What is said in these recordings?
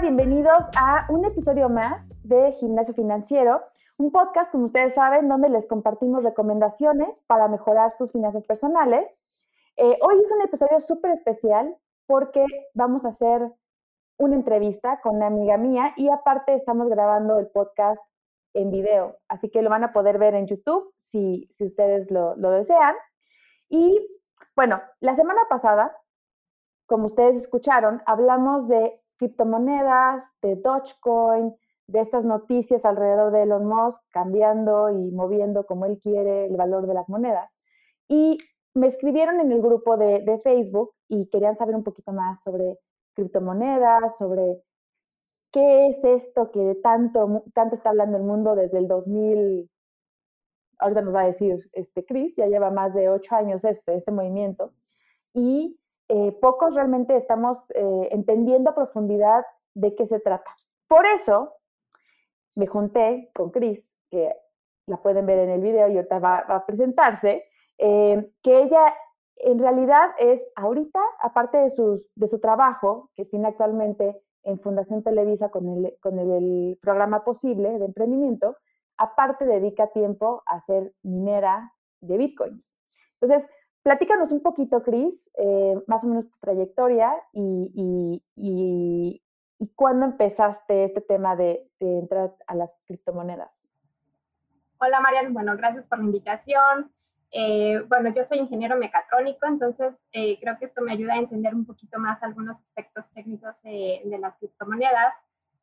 Bienvenidos a un episodio más de Gimnasio Financiero, un podcast, como ustedes saben, donde les compartimos recomendaciones para mejorar sus finanzas personales. Eh, hoy es un episodio súper especial porque vamos a hacer una entrevista con una amiga mía y aparte estamos grabando el podcast en video, así que lo van a poder ver en YouTube si, si ustedes lo, lo desean. Y bueno, la semana pasada, como ustedes escucharon, hablamos de criptomonedas, de Dogecoin, de estas noticias alrededor de Elon Musk cambiando y moviendo como él quiere el valor de las monedas. Y me escribieron en el grupo de, de Facebook y querían saber un poquito más sobre criptomonedas, sobre qué es esto que tanto, tanto está hablando el mundo desde el 2000, ahorita nos va a decir este Chris, ya lleva más de ocho años este, este movimiento, y eh, pocos realmente estamos eh, entendiendo a profundidad de qué se trata. Por eso me junté con Chris, que la pueden ver en el video y ahorita va, a presentarse, eh, que ella en realidad es ahorita, aparte de, sus, de su trabajo que tiene actualmente en Fundación Televisa con el, con el programa Posible de emprendimiento, aparte dedica tiempo a ser minera de bitcoins. Entonces, platícanos un poquito, Cris, eh, más o menos tu trayectoria y, y, cuándo empezaste este tema de, entrar a las criptomonedas. Hola, Marian. Bueno, gracias por la invitación. Eh, bueno, yo soy ingeniero mecatrónico, entonces eh, creo que esto me ayuda a entender un poquito más algunos aspectos técnicos de las criptomonedas.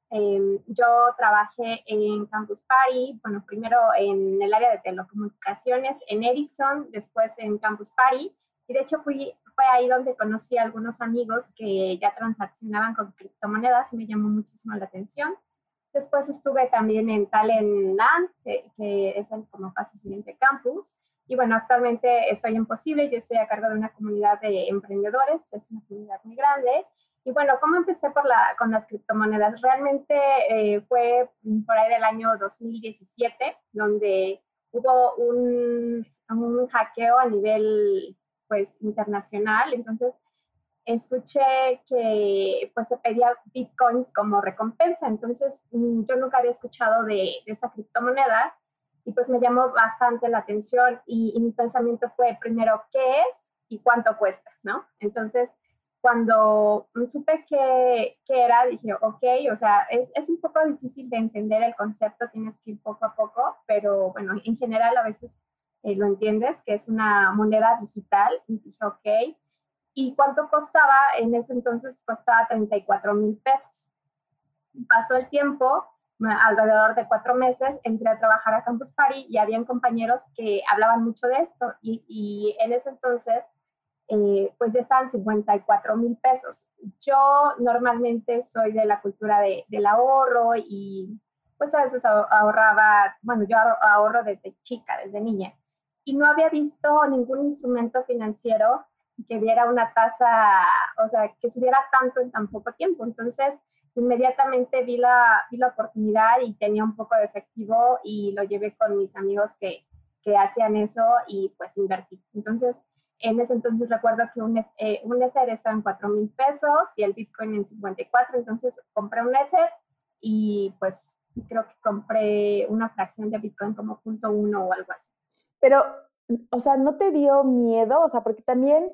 Em, yo trabajé en Campus Party, bueno, primero en el área de telecomunicaciones en Ericsson, después en Campus Party, y de hecho fui, fue ahí donde conocí a algunos amigos que ya transaccionaban con criptomonedas y me llamó muchísimo la atención. Después estuve también en Talentland, que, que es el como paso siguiente campus. Y bueno, actualmente estoy en Posible, yo estoy a cargo de una comunidad de emprendedores, es una comunidad muy grande. Y bueno, ¿cómo empecé por la, con las criptomonedas? Realmente eh, fue por ahí del año 2017, donde hubo un, un hackeo a nivel pues internacional. Entonces, escuché que pues se pedía bitcoins como recompensa. Entonces, mm, yo nunca había escuchado de, de esa criptomoneda y pues me llamó bastante la atención y, y, mi pensamiento fue primero, ¿qué es y cuánto cuesta? ¿no? Entonces, cuando supe qué, era, dije, ok, o sea, es, es, un poco difícil de entender el concepto, tienes que ir poco a poco, pero bueno, en general a veces eh, lo entiendes, que es una moneda digital, y dije, ok. ¿Y cuánto costaba? En ese entonces costaba 34 mil pesos. Pasó el tiempo, alrededor de cuatro meses, entré a trabajar a Campus Party y habían compañeros que hablaban mucho de esto y, y en ese entonces eh, pues estaban 54 mil pesos. Yo normalmente soy de la cultura de, del ahorro y pues a veces ahorraba, bueno, yo ahorro desde chica, desde niña, y no había visto ningún instrumento financiero que diera una tasa, o sea, que subiera tanto en tan poco tiempo. Entonces, inmediatamente vi la, vi la oportunidad y tenía un poco de efectivo y lo llevé con mis amigos que, que hacían eso y pues invertí. Entonces, en ese entonces recuerdo que un, eh, un Ether estaba en 4 mil pesos y el Bitcoin en 54, entonces compré un Ether y pues creo que compré una fracción de Bitcoin como punto uno o algo así. Pero, o sea, ¿no te dio miedo? O sea, porque también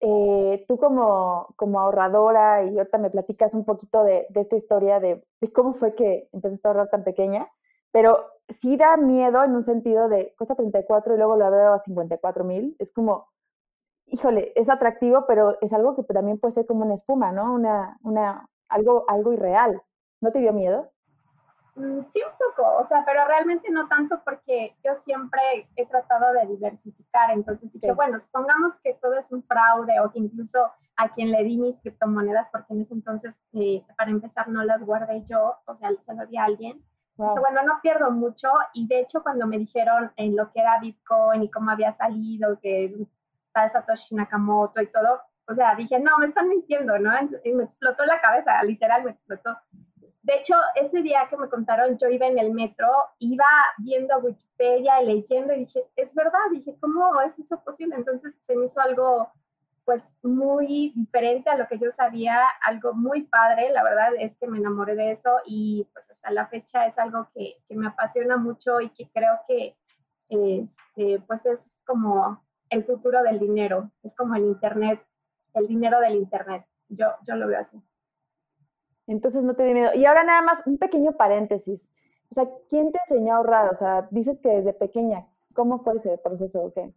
eh, tú como, como ahorradora y ahorita me platicas un poquito de, de esta historia de, de, cómo fue que empezaste a ahorrar tan pequeña, pero sí da miedo en un sentido de cuesta 34 y luego lo veo a 54 mil. Es como, híjole, es atractivo, pero es algo que también puede ser como una espuma, ¿no? Una, una, algo, algo irreal. ¿No te dio miedo? Mm, sí, un poco, o sea, pero realmente no tanto porque yo siempre he tratado de diversificar, entonces dije, bueno, supongamos que todo es un fraude o que incluso a quien le di mis criptomonedas, porque en ese entonces, eh, para empezar, no las guardé yo, o sea, se lo di a alguien. Wow. bueno, no pierdo mucho y de hecho cuando me dijeron en lo que era Bitcoin y cómo había salido, que de Satoshi Nakamoto y todo, o sea, dije, no, me están mintiendo, ¿no? Y me explotó la cabeza, literal me explotó. De hecho, ese día que me contaron, yo iba en el metro, iba viendo Wikipedia y leyendo y dije, es verdad, dije, ¿cómo es eso posible? Entonces se me hizo algo pues muy diferente a lo que yo sabía, algo muy padre, la verdad es que me enamoré de eso y pues hasta la fecha es algo que, que me apasiona mucho y que creo que este, pues es como el futuro del dinero, es como el Internet, el dinero del Internet, yo, yo lo veo así. Entonces no te di miedo. Y ahora nada más, un pequeño paréntesis. O sea, ¿quién te enseñó a ahorrar? O sea, dices que desde pequeña, ¿cómo fue ese proceso o qué?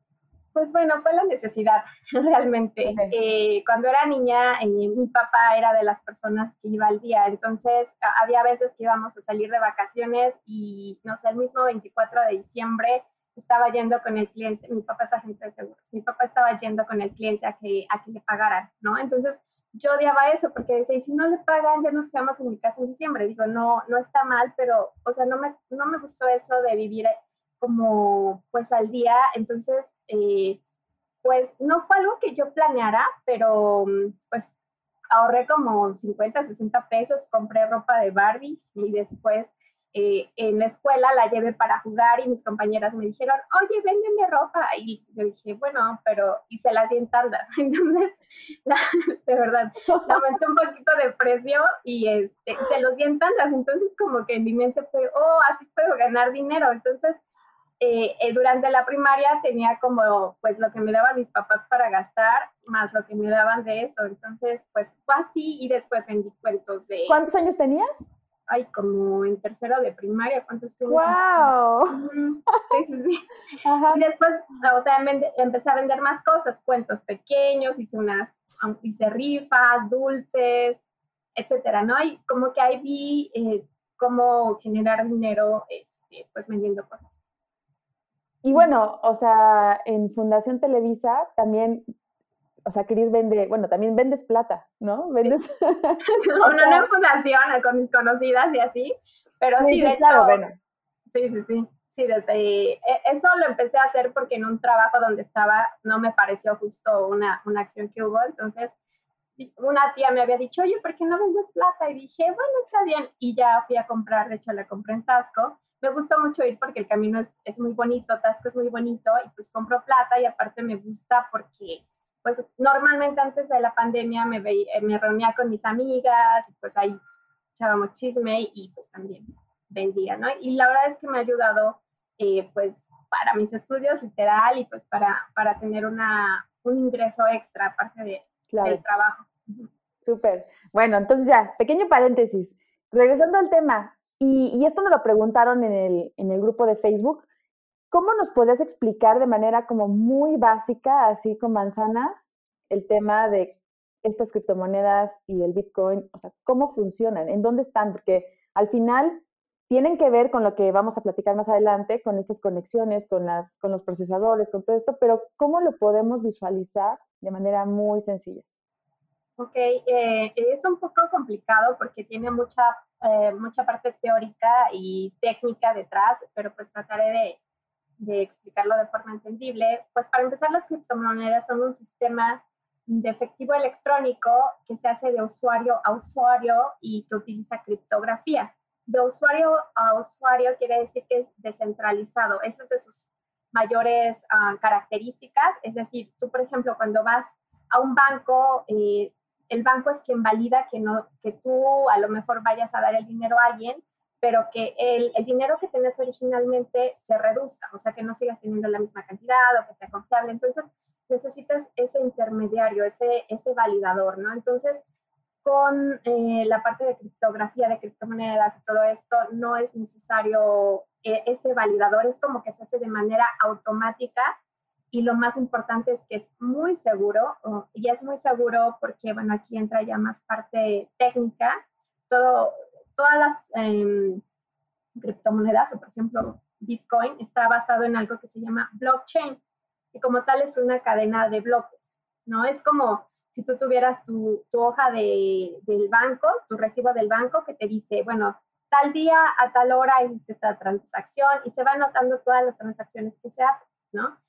Pues bueno, fue la necesidad, realmente. Eh, cuando era niña, eh, mi papá era de las personas que iba al día, entonces había veces que íbamos a salir de vacaciones y, no sé, el mismo 24 de diciembre estaba yendo con el cliente, mi papá es agente de seguros, mi papá estaba yendo con el cliente a que, a que le pagaran, ¿no? Entonces yo odiaba eso porque decía, y si no le pagan, ya nos quedamos en mi casa en diciembre. Digo, no, no está mal, pero, o sea, no me, no me gustó eso de vivir como pues al día. Entonces, eh, pues no fue algo que yo planeara, pero pues ahorré como 50, 60 pesos, compré ropa de Barbie y después eh, en la escuela la llevé para jugar y mis compañeras me dijeron, oye, véndeme ropa. Y yo dije, bueno, pero, y se las di en tandas. Entonces, de verdad, la aumenté un poquito de precio y este, se los di en tandas. Entonces, como que en mi mente fue, oh, así puedo ganar dinero. Entonces, eh, eh, durante la primaria tenía como pues lo que me daban mis papás para gastar más lo que me daban de eso. Entonces pues fue así y después vendí cuentos de... ¿Cuántos años tenías? Ay, como en tercero de primaria, ¿cuántos tenías? ¡Wow! Sí, sí, sí. Y después, o sea, empecé a vender más cosas, cuentos pequeños, hice unas, hice rifas, dulces, etcétera, ¿no? Y como que ahí vi eh, cómo generar dinero, este, pues vendiendo cosas. Y bueno, o sea, en Fundación Televisa también, o sea, Cris vende, bueno, también vendes plata, ¿no? Vendes. no, no, en Fundación, con mis conocidas y así, pero sí, de hecho. Bueno. Sí, sí, sí. Sí, desde e, eso lo empecé a hacer porque en un trabajo donde estaba no me pareció justo una, una acción que hubo, entonces una tía me había dicho, oye, ¿por qué no vendes plata? Y dije, bueno, está bien. Y ya fui a comprar, de hecho la compré en Tasco me gusta mucho ir porque el camino es, es, muy bonito, Tasco es muy bonito y pues compro plata y aparte me gusta porque pues normalmente antes de la pandemia me, eh, me reunía con mis amigas y pues ahí echábamos chisme y pues también vendía, ¿no? Y la verdad es que me ha ayudado eh, pues para mis estudios literal y pues para, para tener una, un ingreso extra aparte de, del trabajo. Súper. Bueno, entonces ya, pequeño paréntesis. Regresando al tema, y, esto me lo preguntaron en el, en el grupo de Facebook. ¿Cómo nos podrías explicar de manera como muy básica, así con manzanas, el tema de estas criptomonedas y el Bitcoin? O sea, ¿cómo funcionan? ¿En dónde están? Porque al final tienen que ver con lo que vamos a platicar más adelante, con estas conexiones, con, las, con los procesadores, con todo esto, pero ¿cómo lo podemos visualizar de manera muy sencilla? Ok, eh, es un poco complicado porque tiene mucha, eh, mucha parte teórica y técnica detrás, pero pues trataré de, de, explicarlo de forma entendible. Pues para empezar, las criptomonedas son un sistema de efectivo electrónico que se hace de usuario a usuario y que utiliza criptografía. De usuario a usuario quiere decir que es descentralizado. Esa es de sus mayores ah, características. Es decir, tú, por ejemplo, cuando vas a un banco, eh, el banco es quien valida que, no, que tú a lo mejor vayas a dar el dinero a alguien, pero que el, el, dinero que tenés originalmente se reduzca, o sea, que no sigas teniendo la misma cantidad o que sea confiable. Entonces, necesitas ese intermediario, ese, ese validador, ¿no? Entonces, con eh, la parte de criptografía, de criptomonedas y todo esto, no es necesario eh, ese validador, es como que se hace de manera automática y lo más importante es que es muy seguro y es muy seguro porque, bueno, aquí entra ya más parte técnica. Todo, todas las em, criptomonedas, o por ejemplo Bitcoin, está basado en algo que se llama blockchain, y como tal es una cadena de bloques, ¿no? Es como si tú tuvieras tu, tu hoja de, del banco, tu recibo del banco que te dice, bueno, tal día a tal hora hiciste esta transacción y se van anotando todas las transacciones que se hacen, ¿no?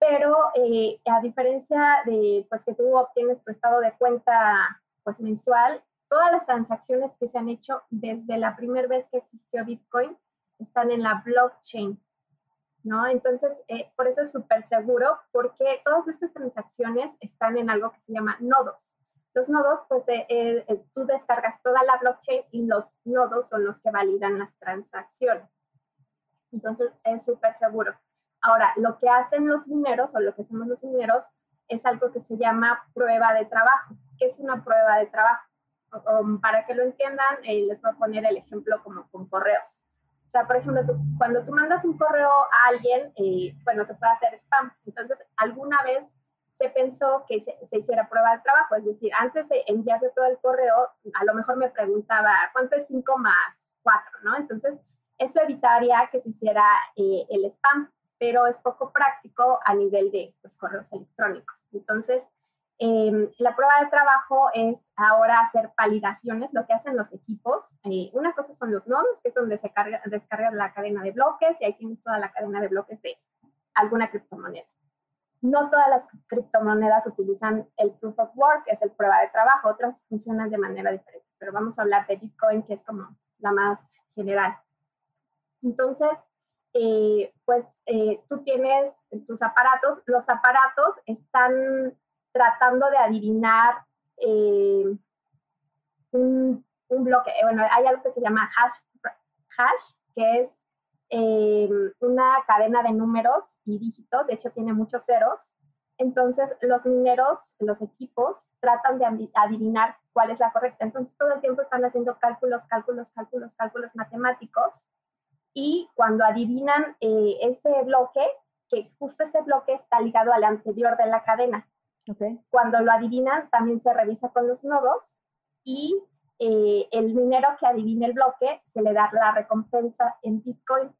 pero eh, a diferencia de pues que tú obtienes tu estado de cuenta pues mensual, todas las transacciones que se han hecho desde la primera vez que existió Bitcoin están en la blockchain. ¿no? Entonces, eh, por eso es súper seguro, porque todas estas transacciones están en algo que se llama nodos. Los nodos, pues eh, eh, tú descargas toda la blockchain y los nodos son los que validan las transacciones. Entonces, es súper seguro. Ahora, lo que hacen los mineros o lo que hacemos los mineros es algo que se llama prueba de trabajo. ¿Qué es una prueba de trabajo? Para que lo entiendan, les voy a poner el ejemplo como con correos. O sea, por ejemplo, cuando tú mandas un correo a alguien, eh, bueno, se puede hacer spam. Entonces, alguna vez se pensó que se, hiciera prueba de trabajo, es decir, antes de enviarle todo el correo, a lo mejor me preguntaba, ¿cuánto es 5 más 4? ¿no? Entonces, eso evitaría que se hiciera eh, el spam, pero es poco práctico a nivel de pues, correos electrónicos. Entonces, Em, la prueba de trabajo es ahora hacer validaciones, lo que hacen los equipos. Eh, una cosa son los nodos, que es donde se carga, descarga la cadena de bloques y ahí tienes toda la cadena de bloques de alguna criptomoneda. No todas las criptomonedas utilizan el proof of work, que es el prueba de trabajo, otras funcionan de manera diferente, pero vamos a hablar de Bitcoin, que es como la más general. Entonces, eh, pues eh, tú tienes tus aparatos, los aparatos están tratando de adivinar eh, un, bloque. Eh, bueno, hay algo que se llama hash, hash que es eh, una cadena de números y dígitos, de hecho tiene muchos ceros. Entonces, los mineros, los equipos, tratan de adivinar cuál es la correcta. Entonces, todo el tiempo están haciendo cálculos, cálculos, cálculos, cálculos matemáticos. Y cuando adivinan ese bloque, que justo ese bloque está ligado al anterior de la cadena. Cuando lo adivinan, también se revisa con los nodos y eh, el minero que adivine el bloque se le da la recompensa en Bitcoin.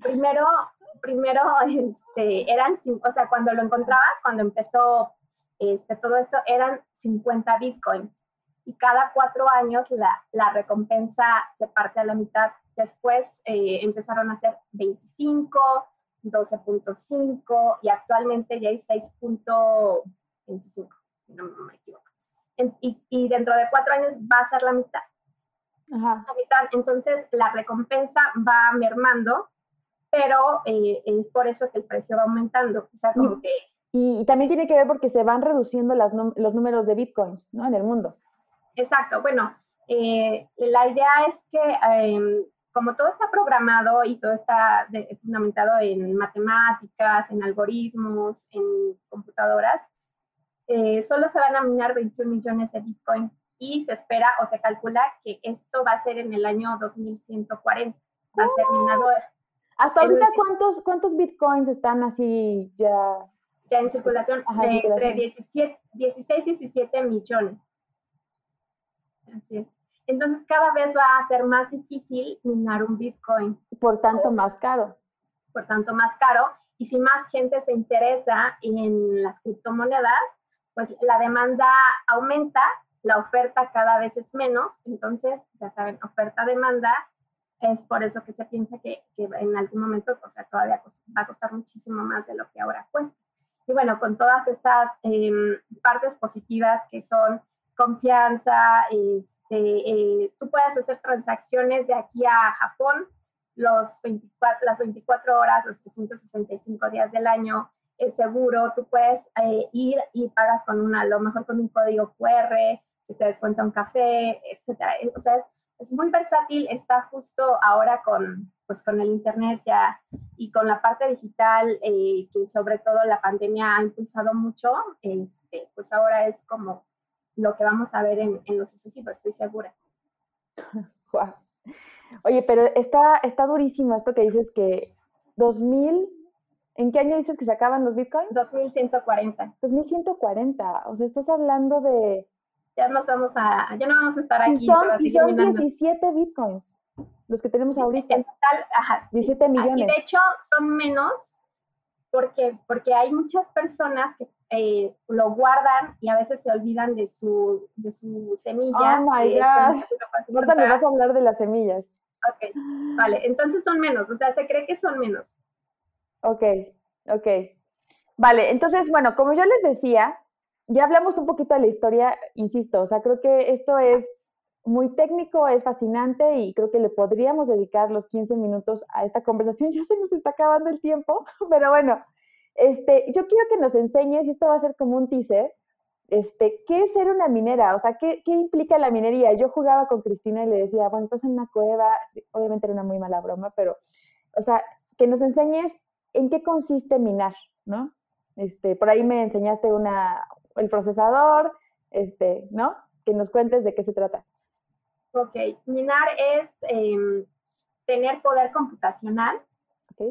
Primero, primero este, eran, o sea, cuando lo encontrabas, cuando empezó este, todo esto, eran 50 Bitcoins. Y cada cuatro años la, la recompensa se parte a la mitad. Después eh, empezaron a ser 25, 12.5 y actualmente ya hay 6. 25, no, me equivoco. y, dentro de cuatro años va a ser la mitad. Ajá. La mitad. Entonces la recompensa va mermando, pero eh, es por eso que el precio va aumentando. O sea, como y, que... Y, también tiene que ver porque se van reduciendo las, los números de bitcoins, ¿no? En el mundo. Exacto. Bueno, eh, la idea es que em, como todo está programado y todo está fundamentado en matemáticas, en algoritmos, en computadoras, eh, solo se van a minar 21 millones de Bitcoin y se espera o se calcula que esto va a ser en el año 2140. Va a ser minado. ¿Hasta ahorita cuántos, cuántos Bitcoins están así ya? Ya en circulación, entre 16 y 17 millones. Así es. Entonces cada vez va a ser más difícil minar un Bitcoin. Por tanto, más caro. Por tanto, más caro. Y si más gente se interesa en las criptomonedas, pues la demanda aumenta, la oferta cada vez es menos, entonces, ya saben, oferta-demanda, es por eso que se piensa que, en algún momento, o sea, todavía va a costar muchísimo más de lo que ahora cuesta. Y bueno, con todas estas em, partes positivas que son confianza, este, eh, tú puedes hacer transacciones de aquí a Japón los 24, las 24 horas, los 365 días del año, es seguro, tú puedes eh, ir y pagas con una, a lo mejor con un código QR, si te descuenta un café, etcétera. O sea, es, es, muy versátil, está justo ahora con, pues, con el Internet ya y con la parte digital, eh, que sobre todo la pandemia ha impulsado mucho, este, pues ahora es como lo que vamos a ver en, en lo sucesivo, estoy segura. Oye, pero está, está durísimo esto que dices que 2000 ¿En qué año dices que se acaban los bitcoins? 2140. 2140. O sea, estás hablando de. Ya nos vamos a. Ya no vamos a estar aquí. Y son, y son 17 bitcoins los que tenemos ahorita. En total, ajá. 17 millones. Y de hecho son menos porque, porque hay muchas personas que eh, lo guardan y a veces se olvidan de su, de su semilla. Oh my God. Ahorita me vas a hablar de las semillas. Ok, vale. Entonces son menos. O sea, se cree que son menos. Ok, ok. Vale, entonces, bueno, como yo les decía, ya hablamos un poquito de la historia, insisto, o sea, creo que esto es muy técnico, es fascinante y creo que le podríamos dedicar los 15 minutos a esta conversación. Ya se nos está acabando el tiempo, pero bueno, este, yo quiero que nos enseñes, y esto va a ser como un teaser, este, ¿qué es ser una minera? O sea, ¿qué, ¿qué, implica la minería? Yo jugaba con Cristina y le decía, bueno, estás en una cueva, obviamente era una muy mala broma, pero, o sea, que nos enseñes en qué consiste minar, ¿no? Este, por ahí me enseñaste una, el procesador, este, ¿no? Que nos cuentes de qué se trata. Ok, minar es em, tener poder computacional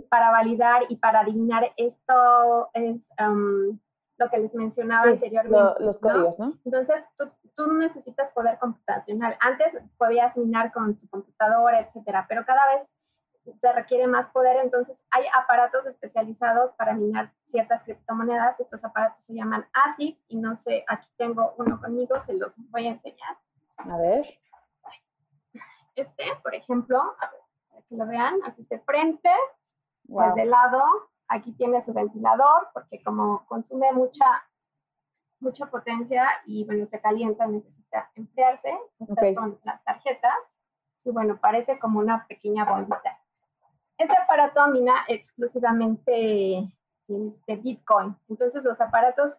para validar y para adivinar esto es em, lo que les mencionaba anteriormente. los códigos, ¿no? Entonces, tú, tú, necesitas poder computacional. Antes podías minar con tu computadora, etcétera, pero cada vez se requiere más poder, entonces hay aparatos especializados para minar ciertas criptomonedas. Estos aparatos se llaman ASIC y no sé, aquí tengo uno conmigo, se los voy a enseñar. A ver. Este, por ejemplo, para que lo vean, así se frente, pues de lado, aquí tiene su ventilador, porque como consume mucha, mucha potencia y bueno, se calienta, necesita enfriarse. Estas son las tarjetas. Y bueno, parece como una pequeña bombita. Este aparato mina exclusivamente este, Bitcoin. Entonces, los aparatos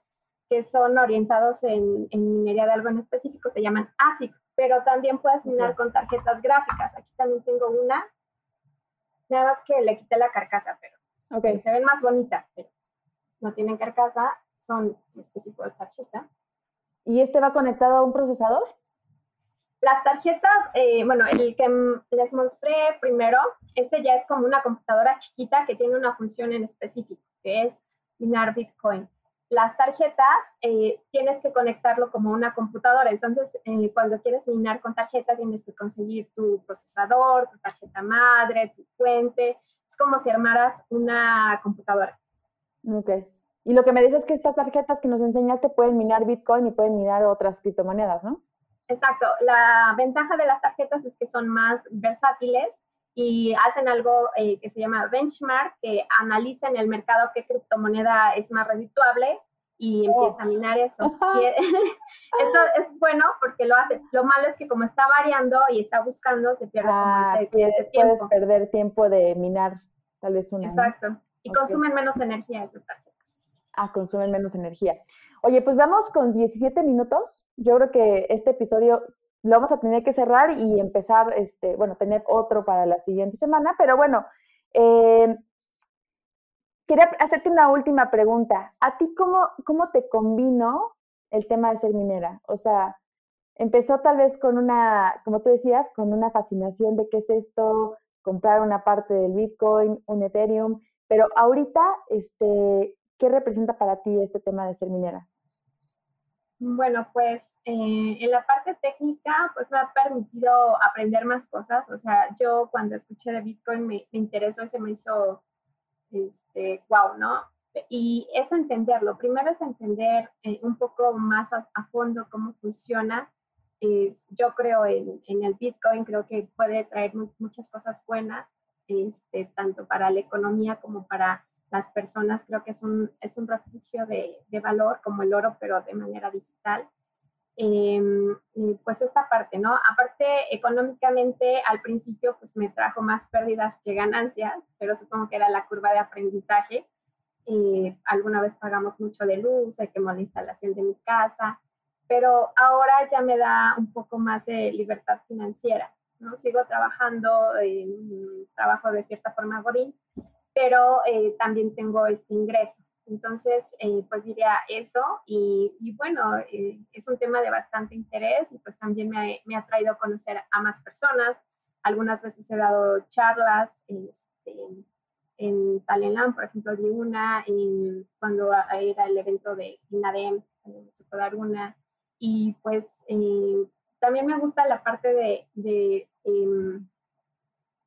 que son orientados en, minería de algo en específico se llaman ASIC, pero también puedes minar con tarjetas gráficas. Aquí también tengo una, nada más que le quité la carcasa, pero okay. se ven más bonitas, pero no tienen carcasa, son este tipo de tarjetas. ¿Y este va conectado a un procesador? Las tarjetas, eh, bueno, el que les mostré primero, este ya es como una computadora chiquita que tiene una función en específico, que es minar Bitcoin. Las tarjetas eh, tienes que conectarlo como una computadora, entonces eh, cuando quieres minar con tarjeta tienes que conseguir tu procesador, tu tarjeta madre, tu fuente, es como si armaras una computadora. Ok. Y lo que me dices es que estas tarjetas que nos enseñaste pueden minar Bitcoin y pueden minar otras criptomonedas, ¿no? Exacto. La ventaja de las tarjetas es que son más versátiles y hacen algo eh, que se llama benchmark, que en el mercado qué criptomoneda es más redituable y empieza a minar eso. Y eso es bueno porque lo hace. Lo malo es que como está variando y está buscando, se pierde ah, ese, tiempo. Puedes perder tiempo de minar tal vez una. Exacto. Y consumen menos energía esas tarjetas. Ah, consumen menos energía. Oye, pues vamos con 17 minutos. Yo creo que este episodio lo vamos a tener que cerrar y empezar, este, bueno, tener otro para la siguiente semana. Pero bueno, eh, quería hacerte una última pregunta. ¿A ti cómo, cómo te combinó el tema de ser minera? O sea, empezó tal vez con una, como tú decías, con una fascinación de qué es esto, comprar una parte del Bitcoin, un Ethereum, pero ahorita, este, ¿qué representa para ti este tema de ser minera? Bueno, pues eh, en la parte técnica, pues me ha permitido aprender más cosas. O sea, yo cuando escuché de Bitcoin me, interesó y se me hizo, este, wow, ¿no? Y es entenderlo. Primero es entender eh, un poco más a, fondo cómo funciona. yo creo en, en, el Bitcoin, creo que puede traer muchas cosas buenas, este, tanto para la economía como para las personas. Creo que es un, es un refugio de, de valor como el oro, pero de manera digital. Em, pues esta parte, ¿no? Aparte, económicamente al principio pues me trajo más pérdidas que ganancias, pero supongo que era la curva de aprendizaje. Eh, alguna vez pagamos mucho de luz, se quemó la instalación de mi casa, pero ahora ya me da un poco más de libertad financiera, ¿no? Sigo trabajando, en trabajo de cierta forma godín, pero eh, también tengo este ingreso. Entonces, eh, pues diría eso y, bueno, eh, es un tema de bastante interés y pues también me, me, ha traído a conocer a más personas. Algunas veces he dado charlas este, en Talenlam, por ejemplo, di una en, cuando era el evento de INADEM, me tocó dar una. Y pues también me gusta la parte de, de em,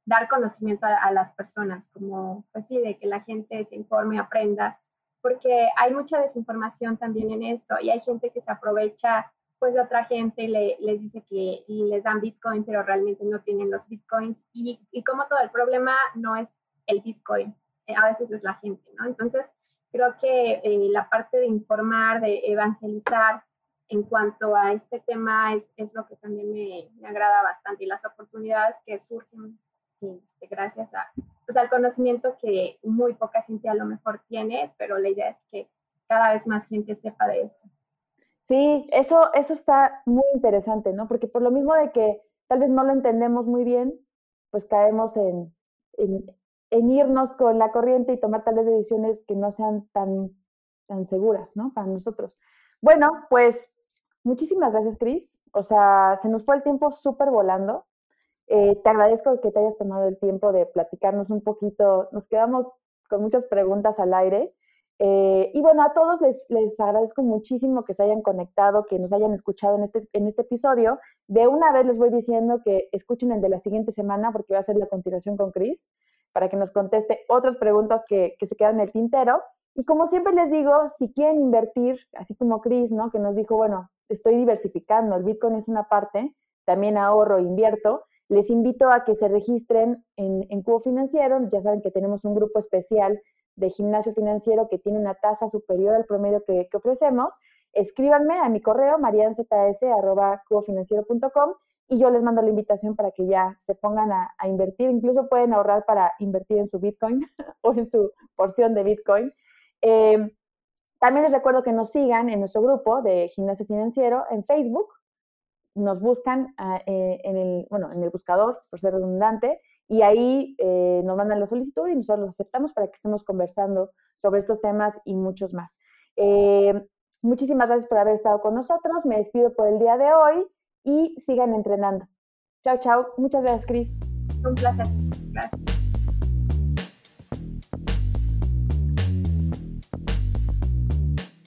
dar conocimiento a, las personas, como pues sí, de que la gente se informe, aprenda, porque hay mucha desinformación también en esto y hay gente que se aprovecha pues de otra gente y le, les dice que les dan Bitcoin, pero realmente no tienen los Bitcoins y, y como todo el problema no es el Bitcoin, eh, a veces es la gente, ¿no? Entonces, creo que eh, la parte de informar, de evangelizar, en cuanto a este tema es, es lo que también me, me, agrada bastante y las oportunidades que surgen este, gracias a, pues, al conocimiento que muy poca gente a lo mejor tiene, pero la idea es que cada vez más gente sepa de esto. Sí, eso, eso está muy interesante, ¿no? Porque por lo mismo de que tal vez no lo entendemos muy bien, pues caemos en, en, irnos con la corriente y tomar tal vez decisiones que no sean tan, tan seguras, ¿no? Para nosotros. Bueno, pues muchísimas gracias, Cris. O sea, se nos fue el tiempo súper volando. Eh, te agradezco que te hayas tomado el tiempo de platicarnos un poquito. Nos quedamos con muchas preguntas al aire. Eh, y bueno, a todos les, les, agradezco muchísimo que se hayan conectado, que nos hayan escuchado en este, en este episodio. De una vez les voy diciendo que escuchen el de la siguiente semana porque va a ser la continuación con Chris para que nos conteste otras preguntas que, que se quedan en el tintero. Y como siempre les digo, si quieren invertir, así como Chris, ¿no? Que nos dijo, bueno, estoy diversificando, el Bitcoin es una parte, también ahorro, invierto. Les invito a que se registren en, Cubo Financiero. Ya saben que tenemos un grupo especial de gimnasio financiero que tiene una tasa superior al promedio que, ofrecemos, escríbanme a mi correo marianzs.cubofinanciero.com y yo les mando la invitación para que ya se pongan a, invertir. Incluso pueden ahorrar para invertir en su Bitcoin o en su porción de Bitcoin. Em, también les recuerdo que nos sigan en nuestro grupo de gimnasio financiero en Facebook. Nos buscan ah, eh, en, el, bueno, en el buscador, por ser redundante, y ahí eh, nos mandan la solicitud y nosotros los aceptamos para que estemos conversando sobre estos temas y muchos más. Eh, muchísimas gracias por haber estado con nosotros. Me despido por el día de hoy y sigan entrenando. Chao, chao. Muchas gracias, Cris. Un placer. Gracias.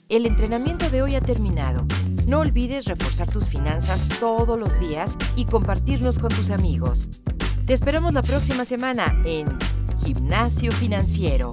El entrenamiento de hoy ha terminado. No olvides reforzar tus finanzas todos los días y compartirnos con tus amigos. Te esperamos la próxima semana en Gimnasio Financiero.